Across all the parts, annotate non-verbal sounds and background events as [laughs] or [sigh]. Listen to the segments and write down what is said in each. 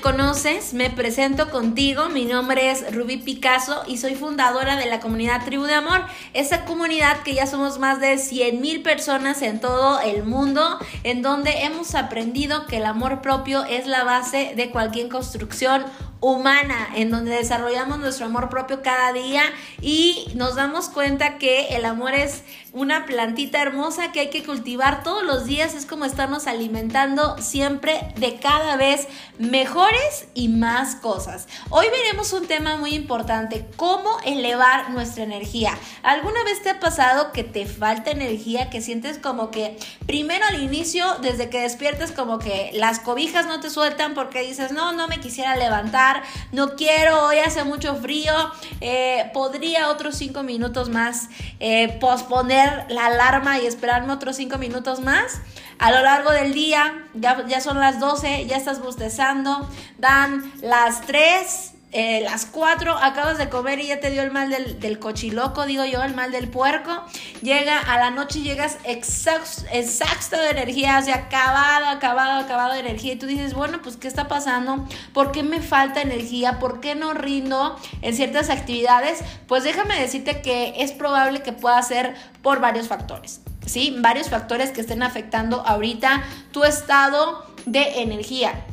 conoces, me presento contigo. Mi nombre es Ruby Picasso y soy fundadora de la comunidad Tribu de Amor. Esa comunidad que ya somos más de 100 mil personas en todo el mundo, en donde hemos aprendido que el amor propio es la base de cualquier construcción humana, en donde desarrollamos nuestro amor propio cada día y nos damos cuenta que el amor es una plantita hermosa que hay que cultivar todos los días, es como estarnos alimentando siempre de cada vez mejores y más cosas. Hoy veremos un tema muy importante, cómo elevar nuestra energía. ¿Alguna vez te ha pasado que te falta energía, que sientes como que primero al inicio, desde que despiertas, como que las cobijas no te sueltan porque dices, no, no me quisiera levantar? No quiero, hoy hace mucho frío, eh, podría otros cinco minutos más eh, posponer la alarma y esperarme otros cinco minutos más. A lo largo del día, ya, ya son las 12, ya estás bostezando, dan las 3 eh, las 4 acabas de comer y ya te dio el mal del, cochiloco, digo yo, el mal del puerco. Llega a la noche y llegas exhausto, de energía, o sea, acabado, acabado, acabado de energía. Y tú dices, bueno, pues, ¿qué está pasando? ¿Por qué me falta energía? ¿Por qué no rindo en ciertas actividades? Pues déjame decirte que es probable que pueda ser por varios factores. ¿Sí? Varios factores que estén afectando ahorita tu estado de energía.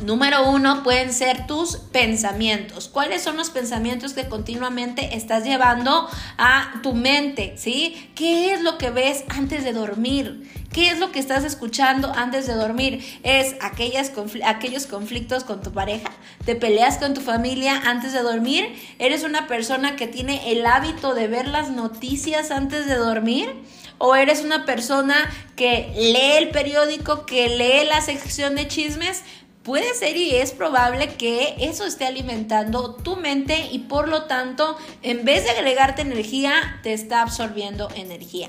Número uno pueden ser tus pensamientos. ¿Cuáles son los pensamientos que continuamente estás llevando a tu mente? ¿Sí? ¿Qué es lo que ves antes de dormir? ¿Qué es lo que estás escuchando antes de dormir? ¿Es aquellas aquellos conflictos con tu pareja? ¿Te peleas con tu familia antes de dormir? ¿Eres una persona que tiene el hábito de ver las noticias antes de dormir? ¿O eres una persona que lee el periódico, que lee la sección de chismes? Puede ser y es probable que eso esté alimentando tu mente y por lo tanto, en vez de agregarte energía, te está absorbiendo energía.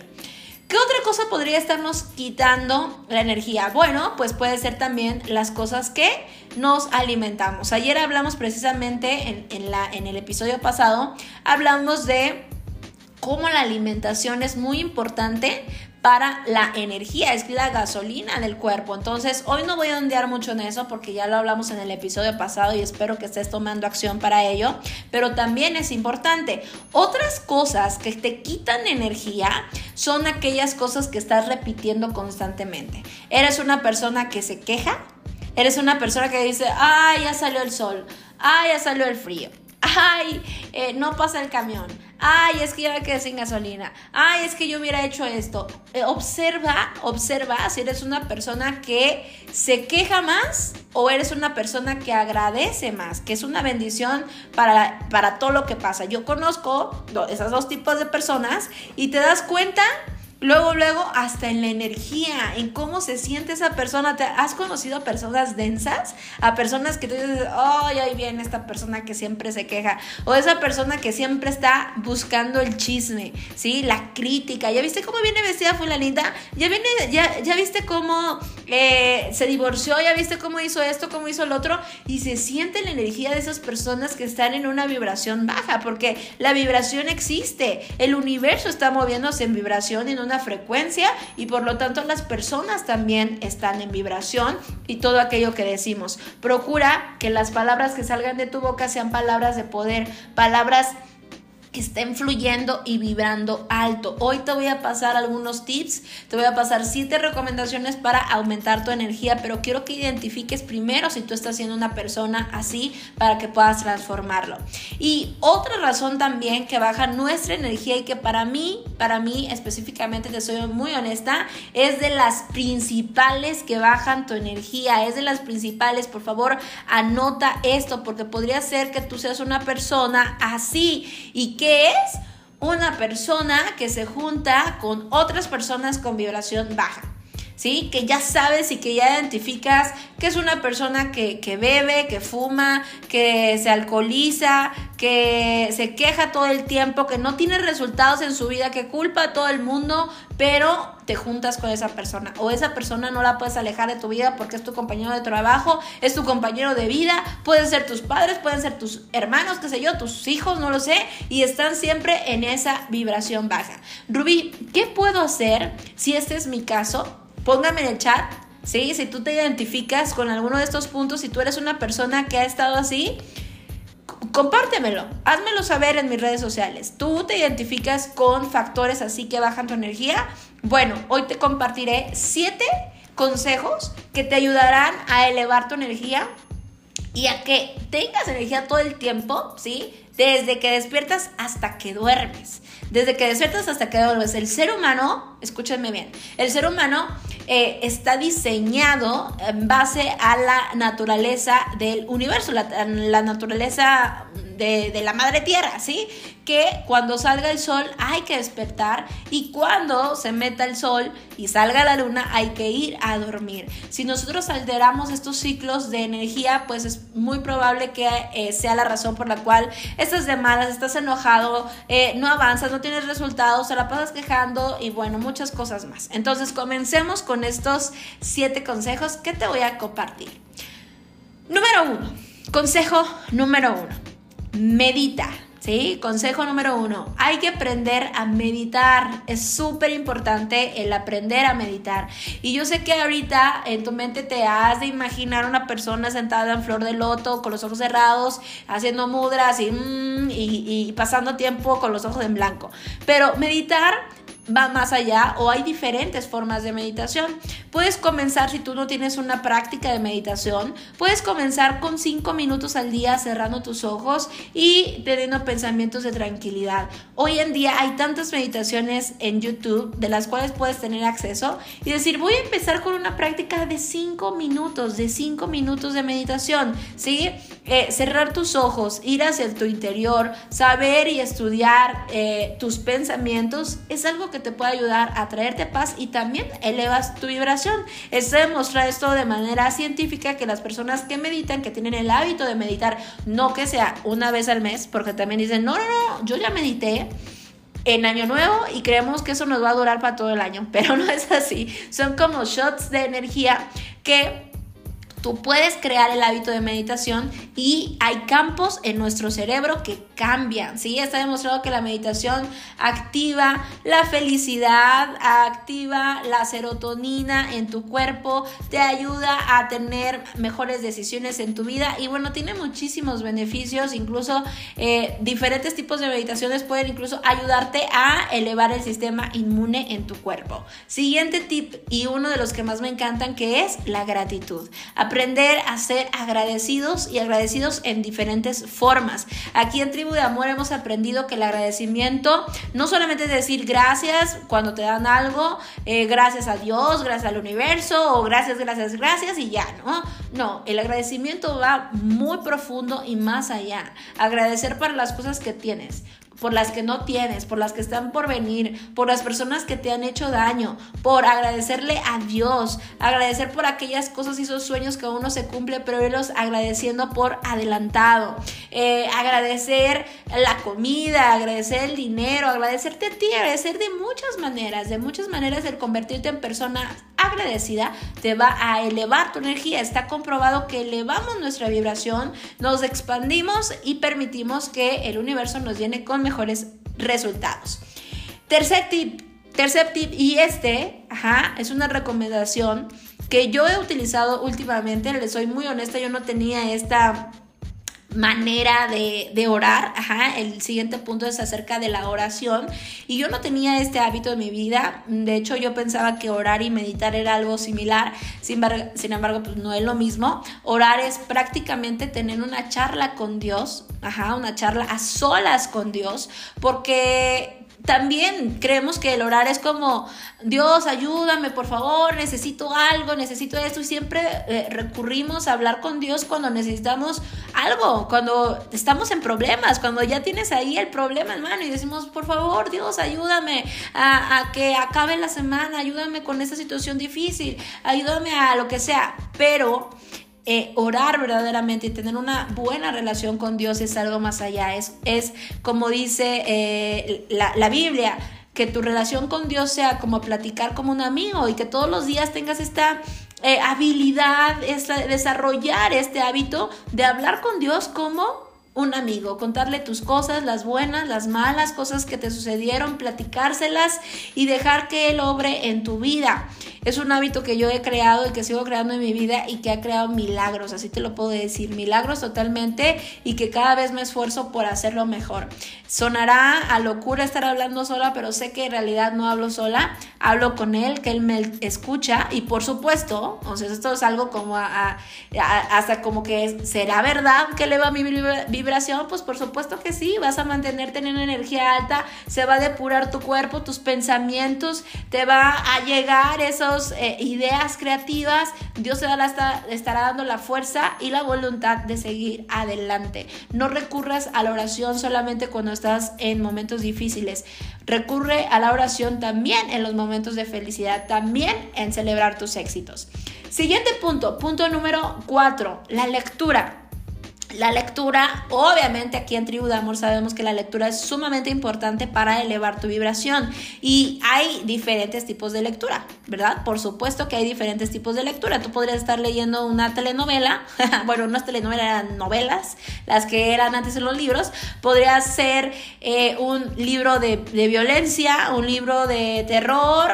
¿Qué otra cosa podría estarnos quitando la energía? Bueno, pues puede ser también las cosas que nos alimentamos. Ayer hablamos precisamente en, en el episodio pasado, hablamos de cómo la alimentación es muy importante para la energía, es la gasolina del cuerpo. Entonces, hoy no voy a ondear mucho en eso porque ya lo hablamos en el episodio pasado y espero que estés tomando acción para ello, pero también es importante. Otras cosas que te quitan energía son aquellas cosas que estás repitiendo constantemente. Eres una persona que se queja, eres una persona que dice, ay, ya salió el sol, ay, ya salió el frío ay, eh, no pasa el camión, ay, es que ya me quedé sin gasolina, ay, es que yo hubiera hecho esto. Eh, observa, observa si eres una persona que se queja más o eres una persona que agradece más, que es una bendición para, para todo lo que pasa. Yo conozco esos dos tipos de personas y te das cuenta Luego, luego, hasta en la energía, en cómo se siente esa persona. ¿Te has conocido a personas densas? A personas que tú dices, ay, ahí viene esta persona que siempre se queja. O esa persona que siempre está buscando el chisme, ¿sí? La crítica. ¿Ya viste cómo viene vestida fulanita? ¿Ya, viene, ya, ya viste cómo eh, se divorció? ¿Ya viste cómo hizo esto? ¿Cómo hizo el otro? Y se siente la energía de esas personas que están en una vibración baja, porque la vibración existe. El universo está moviéndose en vibración en una frecuencia y por lo tanto las personas también están en vibración y todo aquello que decimos. Procura que las palabras que salgan de tu boca sean palabras de poder, palabras que estén fluyendo y vibrando alto. Hoy te voy a pasar algunos tips, te voy a pasar siete recomendaciones para aumentar tu energía, pero quiero que identifiques primero si tú estás siendo una persona así para que puedas transformarlo. Y otra razón también que baja nuestra energía y que para mí, para mí específicamente, te soy muy honesta, es de las principales que bajan tu energía, es de las principales, por favor, anota esto porque podría ser que tú seas una persona así y que ¿Qué es? una persona que se junta con otras personas con vibración baja. Que ya sabes y que ya identificas que es una persona que, que, bebe, que fuma, que se alcoholiza, que se queja todo el tiempo, que no tiene resultados en su vida, que culpa a todo el mundo, pero te juntas con esa persona o esa persona no la puedes alejar de tu vida porque es tu compañero de trabajo, es tu compañero de vida, pueden ser tus padres, pueden ser tus hermanos, qué sé yo, tus hijos, no lo sé, y están siempre en esa vibración baja. Rubí, ¿qué puedo hacer si este es mi caso? Póngame en el chat, ¿sí? Si tú te identificas con alguno de estos puntos, si tú eres una persona que ha estado así, compártemelo, házmelo saber en mis redes sociales. ¿Tú te identificas con factores así que bajan tu energía? Bueno, hoy te compartiré siete consejos que te ayudarán a elevar tu energía y a que tengas energía todo el tiempo, ¿sí? Desde que despiertas hasta que duermes. Desde que despiertas hasta que duermes. El ser humano, escúchenme bien, el ser humano eh, está diseñado en base a la naturaleza del universo, la, la naturaleza de, la madre tierra, ¿sí? Que cuando salga el sol hay que despertar y cuando se meta el sol y salga la luna hay que ir a dormir. Si nosotros alteramos estos ciclos de energía, pues es muy probable que eh, sea la razón por la cual estás de malas, estás enojado, eh, no avanzas, no tienes resultados, se la pasas quejando y bueno, cosas más. Entonces comencemos con estos siete consejos que te voy a compartir. Número uno, consejo número uno medita. ¿Sí? Consejo número uno, hay que aprender a meditar. Es súper importante el aprender a meditar. Y yo sé que ahorita en tu mente te has de imaginar una persona sentada en flor de loto, con los ojos cerrados, haciendo mudras y, mm, pasando tiempo con los ojos en blanco. Pero meditar va más allá o hay diferentes formas de meditación. Puedes comenzar, si tú no tienes una práctica de meditación, puedes comenzar con 5 minutos al día cerrando tus ojos y teniendo pensamientos de tranquilidad. Hoy en día hay tantas meditaciones en YouTube de las cuales puedes tener acceso y decir, voy a empezar con una práctica de 5 minutos, de 5 minutos de meditación, ¿sí? Eh, cerrar tus ojos, ir hacia tu interior, saber y estudiar eh, tus pensamientos es algo que te puede ayudar a traerte paz y también elevas tu vibración. Es demostrar esto de manera científica que las personas que meditan, que tienen el hábito de meditar, no que sea una vez al mes, porque también dicen, no, no, no, yo ya medité en año nuevo y creemos que eso nos va a durar para todo el año, [laughs] pero no es así. Son como shots de energía que Tú puedes crear el hábito de meditación y hay campos en nuestro cerebro que cambian, ¿sí? Está demostrado que la meditación activa la felicidad, activa la serotonina en tu cuerpo, te ayuda a tener mejores decisiones en tu vida y bueno, tiene muchísimos beneficios, incluso eh, diferentes tipos de meditaciones pueden incluso ayudarte a elevar el sistema inmune en tu cuerpo. Siguiente tip y uno de los que más me encantan que es la gratitud aprender a ser agradecidos y agradecidos en diferentes formas. Aquí en Tribu de Amor hemos aprendido que el agradecimiento no solamente es decir gracias cuando te dan algo, eh, gracias a Dios, gracias al universo o gracias, gracias, gracias y ya, ¿no? No, el agradecimiento va muy profundo y más allá. Agradecer para las cosas que tienes por las que no tienes, por las que están por venir, por las personas que te han hecho daño, por agradecerle a Dios, agradecer por aquellas cosas y esos sueños que aún no se cumplen, pero irlos agradeciendo por adelantado, eh, agradecer la comida, agradecer el dinero, agradecerte a ti, agradecer de muchas maneras, de muchas maneras el convertirte en persona agradecida te va a elevar tu energía. Está comprobado que elevamos nuestra vibración, nos expandimos y permitimos que el universo nos llene con mejores resultados. Tercer tip, tercer tip y este, ajá, es una recomendación que yo he utilizado últimamente, les soy muy honesta, yo no tenía esta manera de, orar. Ajá, el siguiente punto es acerca de la oración. Y yo no tenía este hábito en mi vida. De hecho, yo pensaba que orar y meditar era algo similar. Sin, sin embargo, pues no es lo mismo. Orar es prácticamente tener una charla con Dios. Ajá, una charla a solas con Dios. Porque también creemos que el orar es como, Dios, ayúdame, por favor, necesito algo, necesito esto, y siempre eh, recurrimos a hablar con Dios cuando necesitamos algo, cuando estamos en problemas, cuando ya tienes ahí el problema, hermano, y decimos, por favor, Dios, ayúdame a, a que acabe la semana, ayúdame con esta situación difícil, ayúdame a lo que sea, pero eh, orar verdaderamente y tener una buena relación con Dios es algo más allá. Es, es como dice eh, la, Biblia, que tu relación con Dios sea como platicar como un amigo y que todos los días tengas esta eh, habilidad, desarrollar este hábito de hablar con Dios como un amigo, contarle tus cosas, las buenas, las malas, cosas que te sucedieron, platicárselas y dejar que Él obre en tu vida. Es un hábito que yo he creado y que sigo creando en mi vida y que ha creado milagros, así te lo puedo decir, milagros totalmente y que cada vez me esfuerzo por hacerlo mejor. Sonará a locura estar hablando sola, pero sé que en realidad no hablo sola, hablo con Él, que Él me escucha y por supuesto, o sea, esto es algo como hasta como que será verdad que le va mi vibración, pues por supuesto que sí, vas a mantenerte en una energía alta, se va a depurar tu cuerpo, tus pensamientos, te va a llegar eh, ideas creativas, Dios te estará dando la fuerza y la voluntad de seguir adelante. No recurras a la oración solamente cuando estás en momentos difíciles, recurre a la oración también en los momentos de felicidad, también en celebrar tus éxitos. Siguiente punto, punto número cuatro, la lectura. La lectura, obviamente aquí en Tribu de Amor sabemos que la lectura es sumamente importante para elevar tu vibración y hay diferentes tipos de lectura, ¿verdad? Por supuesto que hay diferentes tipos de lectura. Tú podrías estar leyendo una telenovela, [laughs] bueno, unas telenovelas eran novelas, las que eran antes en los libros, podría ser eh, un libro de, de, violencia, un libro de terror,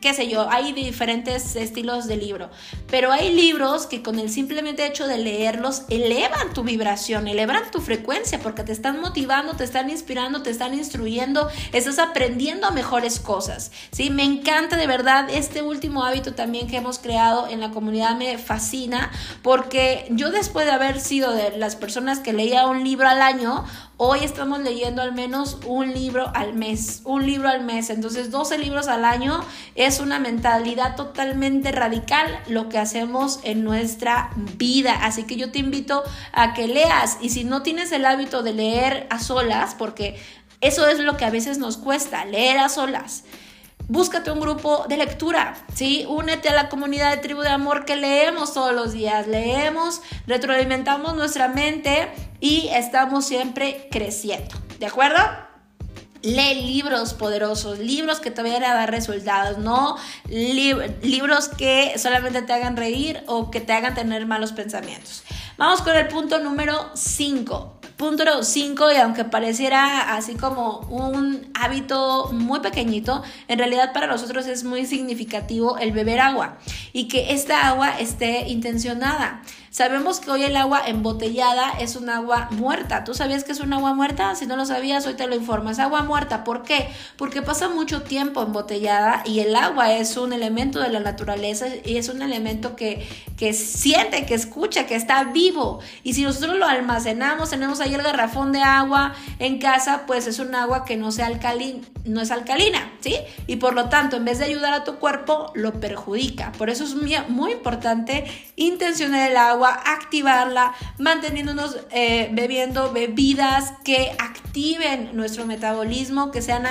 qué sé yo, hay diferentes estilos de libro, pero hay libros que con el simplemente hecho de leerlos elevan tu vibración, elevan tu frecuencia porque te están motivando, te están inspirando, te están instruyendo, estás aprendiendo mejores cosas. ¿sí? Me encanta de verdad este último hábito también que hemos creado en la comunidad, me fascina porque yo después de haber sido de las personas que leía un libro al año, Hoy estamos leyendo al menos un libro al mes, un libro al mes. Entonces 12 libros al año es una mentalidad totalmente radical lo que hacemos en nuestra vida. Así que yo te invito a que leas y si no tienes el hábito de leer a solas, porque eso es lo que a veces nos cuesta, leer a solas búscate un grupo de lectura, ¿sí? Únete a la comunidad de tribu de amor que leemos todos los días, leemos, retroalimentamos nuestra mente y estamos siempre creciendo, ¿de acuerdo? Lee libros poderosos, libros que te vayan a dar resultados, no libros que solamente te hagan reír o que te hagan tener malos pensamientos. Vamos con el punto número 5. Punto número 5, y aunque pareciera así como un hábito muy pequeñito, en realidad para nosotros es muy significativo el beber agua y que esta agua esté intencionada. Sabemos que hoy el agua embotellada es un agua muerta. ¿Tú sabías que es un agua muerta? Si no lo sabías, hoy te lo informo. Es agua muerta. ¿Por qué? Porque pasa mucho tiempo embotellada y el agua es un elemento de la naturaleza y es un elemento que, que siente, que escucha, que está vivo. Y si nosotros lo almacenamos, tenemos ahí el garrafón de agua en casa, pues es un agua que no, sea alcalina, no es alcalina, ¿sí? Y por lo tanto, en vez de ayudar a tu cuerpo, lo perjudica. Por eso es muy, importante intencionar el agua activarla, manteniéndonos eh, bebiendo bebidas que activen nuestro metabolismo, que sean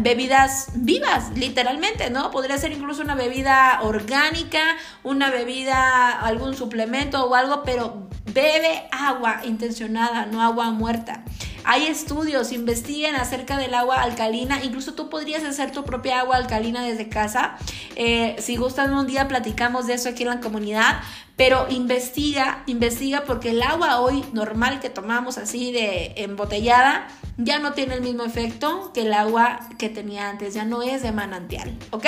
bebidas vivas, literalmente, ¿no? Podría ser incluso una bebida orgánica, una bebida, algún suplemento o algo, pero bebe agua intencionada, no agua muerta. Hay estudios, investiguen acerca del agua alcalina. Incluso tú podrías hacer tu propia agua alcalina desde casa. Eh, si gustan un día platicamos de eso aquí en la comunidad. Pero investiga, investiga porque el agua hoy normal que tomamos así de embotellada ya no tiene el mismo efecto que el agua que tenía antes, ya no es de manantial, ¿ok?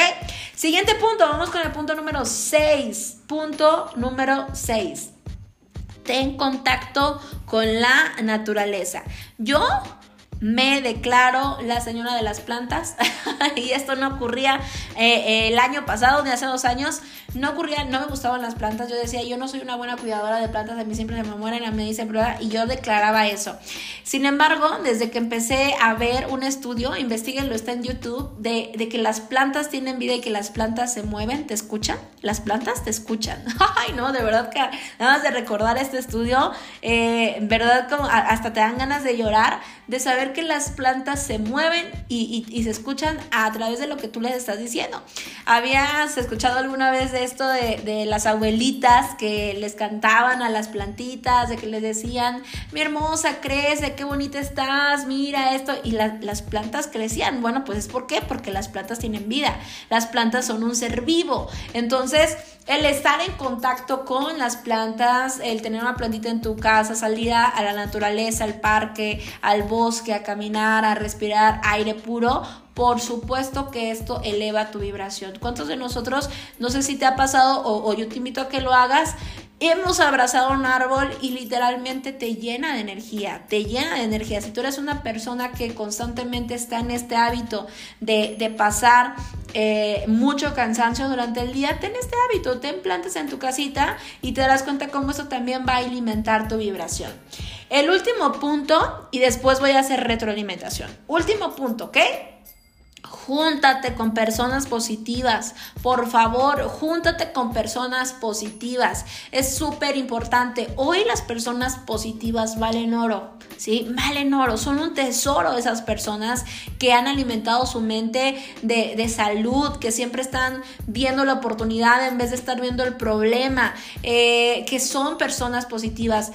Siguiente punto, vamos con el punto número 6. Punto número 6 ten contacto con la naturaleza. Yo me declaro la señora de las plantas. [laughs] Y esto no ocurría eh, el año pasado ni hace dos años. No ocurría no me gustaban las plantas. Yo decía yo no soy una buena cuidadora de plantas a mí siempre se me mueren a mí dicen prueba y yo declaraba eso. Sin embargo desde que empecé a ver un estudio investiguenlo está en YouTube de, de que las plantas tienen vida y que las plantas se mueven te escuchan las plantas te escuchan [laughs] ay no de verdad que nada más de recordar este estudio eh, verdad como hasta te dan ganas de llorar de saber que las plantas se mueven y, se escuchan a través de lo que tú les estás diciendo. ¿Habías escuchado alguna vez de esto de, las abuelitas que les cantaban a las plantitas, de que les decían, mi hermosa, crece, qué bonita estás, mira esto, y las plantas crecían? Bueno, pues es por qué, porque las plantas tienen vida, las plantas son un ser vivo. Entonces, el estar en contacto con las plantas, el tener una plantita en tu casa, salir a la naturaleza, al parque, al bosque, a caminar, a respirar aire puro, por supuesto que esto eleva tu vibración. ¿Cuántos de nosotros, no sé si te ha pasado o, yo te invito a que lo hagas, hemos abrazado un árbol y literalmente te llena de energía, te llena de energía. Si tú eres una persona que constantemente está en este hábito de, de pasar eh, mucho cansancio durante el día, ten este hábito, ten plantas en tu casita y te darás cuenta cómo eso también va a alimentar tu vibración. El último punto, y después voy a hacer retroalimentación. Último punto, ¿ok? Júntate con personas positivas. Por favor, júntate con personas positivas. Es súper importante. Hoy las personas positivas valen oro. ¿Sí? Valen oro. Son un tesoro esas personas que han alimentado su mente de, salud, que siempre están viendo la oportunidad en vez de estar viendo el problema, eh, que son personas positivas.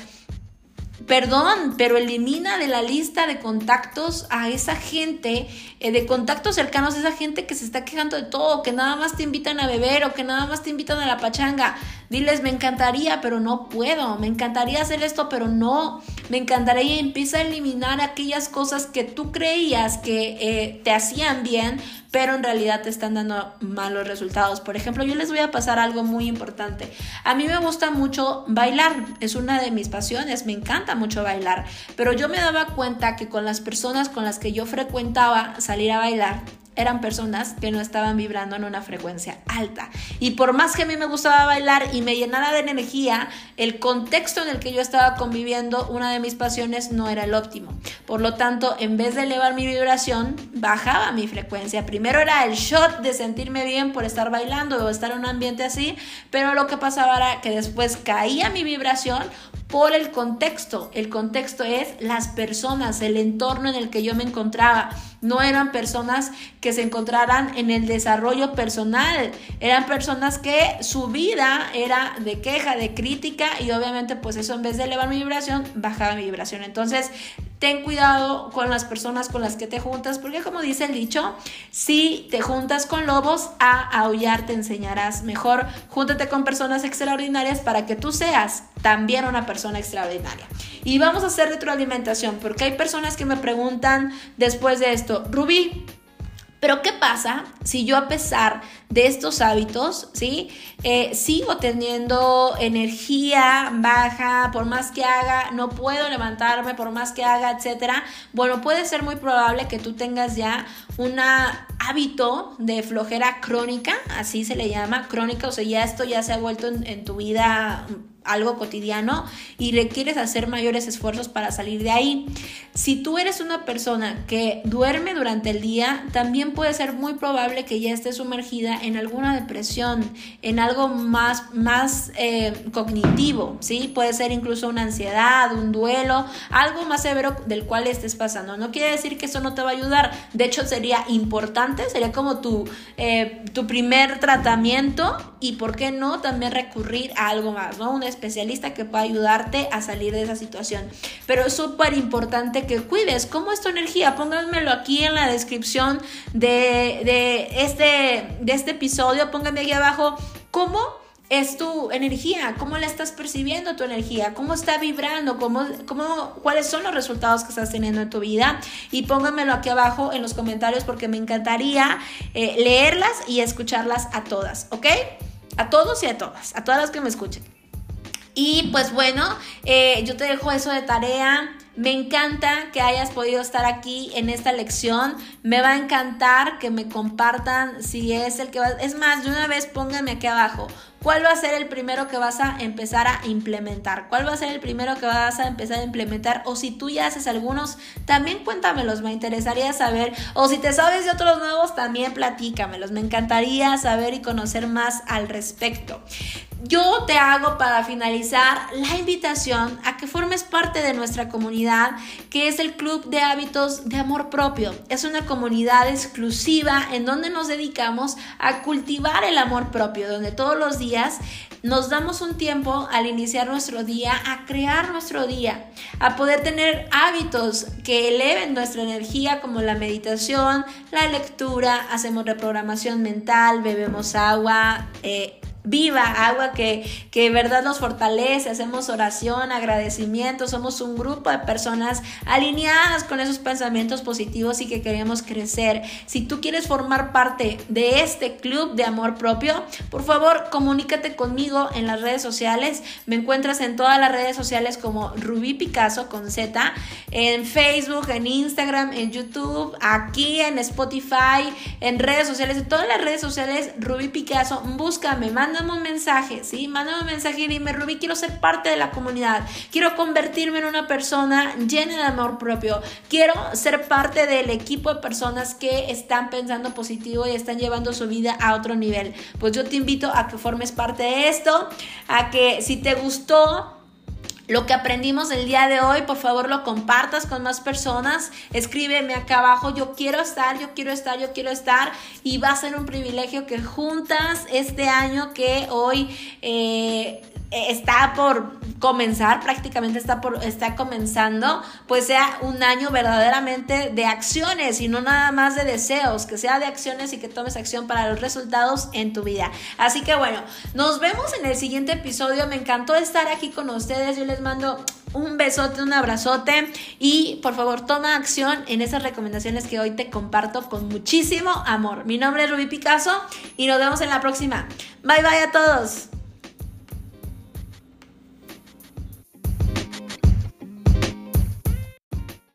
Perdón, pero elimina de la lista de contactos a esa gente, eh, de contactos cercanos a esa gente que se está quejando de todo, que nada más te invitan a beber o que nada más te invitan a la pachanga. Diles, me encantaría, pero no puedo. Me encantaría hacer esto, pero no. Me encantaría y empieza a eliminar aquellas cosas que tú creías que eh, te hacían bien, pero en realidad te están dando malos resultados. Por ejemplo, yo les voy a pasar algo muy importante. A mí me gusta mucho bailar, es una de mis pasiones, me encanta mucho bailar, pero yo me daba cuenta que con las personas con las que yo frecuentaba salir a bailar, eran personas que no estaban vibrando en una frecuencia alta. Y por más que a mí me gustaba bailar y me llenara de energía, el contexto en el que yo estaba conviviendo, una de mis pasiones no era el óptimo. Por lo tanto, en vez de elevar mi vibración, bajaba mi frecuencia. Primero era el shot de sentirme bien por estar bailando o estar en un ambiente así, pero lo que pasaba era que después caía mi vibración por el contexto. El contexto es las personas, el entorno en el que yo me encontraba. No eran personas que se encontraran en el desarrollo personal, eran personas que su vida era de queja, de crítica y obviamente pues eso en vez de elevar mi vibración, bajaba mi vibración. Entonces, ten cuidado con las personas con las que te juntas, porque como dice el dicho, si te juntas con lobos, a aullar te enseñarás. Mejor júntate con personas extraordinarias para que tú seas también una persona extraordinaria. Y vamos a hacer retroalimentación, porque hay personas que me preguntan después de esto, Rubí, pero ¿qué pasa si yo a pesar de estos hábitos, ¿sí? Eh, sigo teniendo energía baja, por más que haga, no puedo levantarme, por más que haga, etcétera. Bueno, puede ser muy probable que tú tengas ya un hábito de flojera crónica, así se le llama, crónica, o sea, ya esto ya se ha vuelto en tu vida algo cotidiano y requieres hacer mayores esfuerzos para salir de ahí. Si tú eres una persona que duerme durante el día, también puede ser muy probable que ya estés sumergida en alguna depresión, en algo más, más eh, cognitivo, ¿sí? Puede ser incluso una ansiedad, un duelo, algo más severo del cual estés pasando. No quiere decir que eso no te va a ayudar, de hecho sería importante, sería como tu, eh, tu primer tratamiento y, ¿por qué no?, también recurrir a algo más, ¿no? Un especialista que pueda ayudarte a salir de esa situación. Pero es súper importante que cuides cómo es tu energía. Pónganmelo aquí en la descripción de, de, este, de este episodio. Pónganme aquí abajo cómo es tu energía, cómo la estás percibiendo tu energía, cómo está vibrando, cómo, cómo, cuáles son los resultados que estás teniendo en tu vida. Y pónganmelo aquí abajo en los comentarios porque me encantaría eh, leerlas y escucharlas a todas, ¿ok? A todos y a todas, a todas las que me escuchen. Y pues bueno, eh, yo te dejo eso de tarea Me encanta que hayas podido estar aquí en esta lección. Me va a encantar que me compartan si es el que va. Es más, de una vez pónganme aquí abajo. ¿Cuál va a ser el primero que vas a empezar a implementar? ¿Cuál va a ser el primero que vas a empezar a implementar? O si tú ya haces algunos, también cuéntamelos, me interesaría saber. O si te sabes de otros nuevos, también platícamelos. Me encantaría saber y conocer más al respecto. Yo te hago para finalizar la invitación a que formes parte de nuestra comunidad, que es el Club de Hábitos de Amor Propio. Es una comunidad exclusiva en donde nos dedicamos a cultivar el amor propio, donde todos los días nos damos un tiempo al iniciar nuestro día a crear nuestro día, a poder tener hábitos que eleven nuestra energía como la meditación, la lectura, hacemos reprogramación mental, bebemos agua, eh, viva, agua que, que verdad nos fortalece, hacemos oración, agradecimiento, somos un grupo de personas alineadas con esos pensamientos positivos y que queremos crecer. Si tú quieres formar parte de este club de amor propio, por favor comunícate conmigo en las redes sociales. Me encuentras en todas las redes sociales como Rubí Picasso con Z, en Facebook, en Instagram, en YouTube, aquí en Spotify, en redes sociales, en todas las redes sociales, Rubí Picasso, búscame, manda mándame un mensaje, ¿sí? Mándame un mensaje y dime, Rubí, quiero ser parte de la comunidad, quiero convertirme en una persona llena de amor propio, quiero ser parte del equipo de personas que están pensando positivo y están llevando su vida a otro nivel. Pues yo te invito a que formes parte de esto, a que si te gustó, lo que aprendimos el día de hoy, por favor lo compartas con más personas. Escríbeme acá abajo, yo quiero estar, yo quiero estar, yo quiero estar. Y va a ser un privilegio que juntas este año que hoy eh, está por comenzar, prácticamente está, por, está comenzando, pues sea un año verdaderamente de acciones y no nada más de deseos, que sea de acciones y que tomes acción para los resultados en tu vida. Así que bueno, nos vemos en el siguiente episodio. Me encantó estar aquí con ustedes. Yo les mando un besote, un abrazote y por favor toma acción en esas recomendaciones que hoy te comparto con muchísimo amor. Mi nombre es Rubí Picasso y nos vemos en la próxima. Bye bye a todos.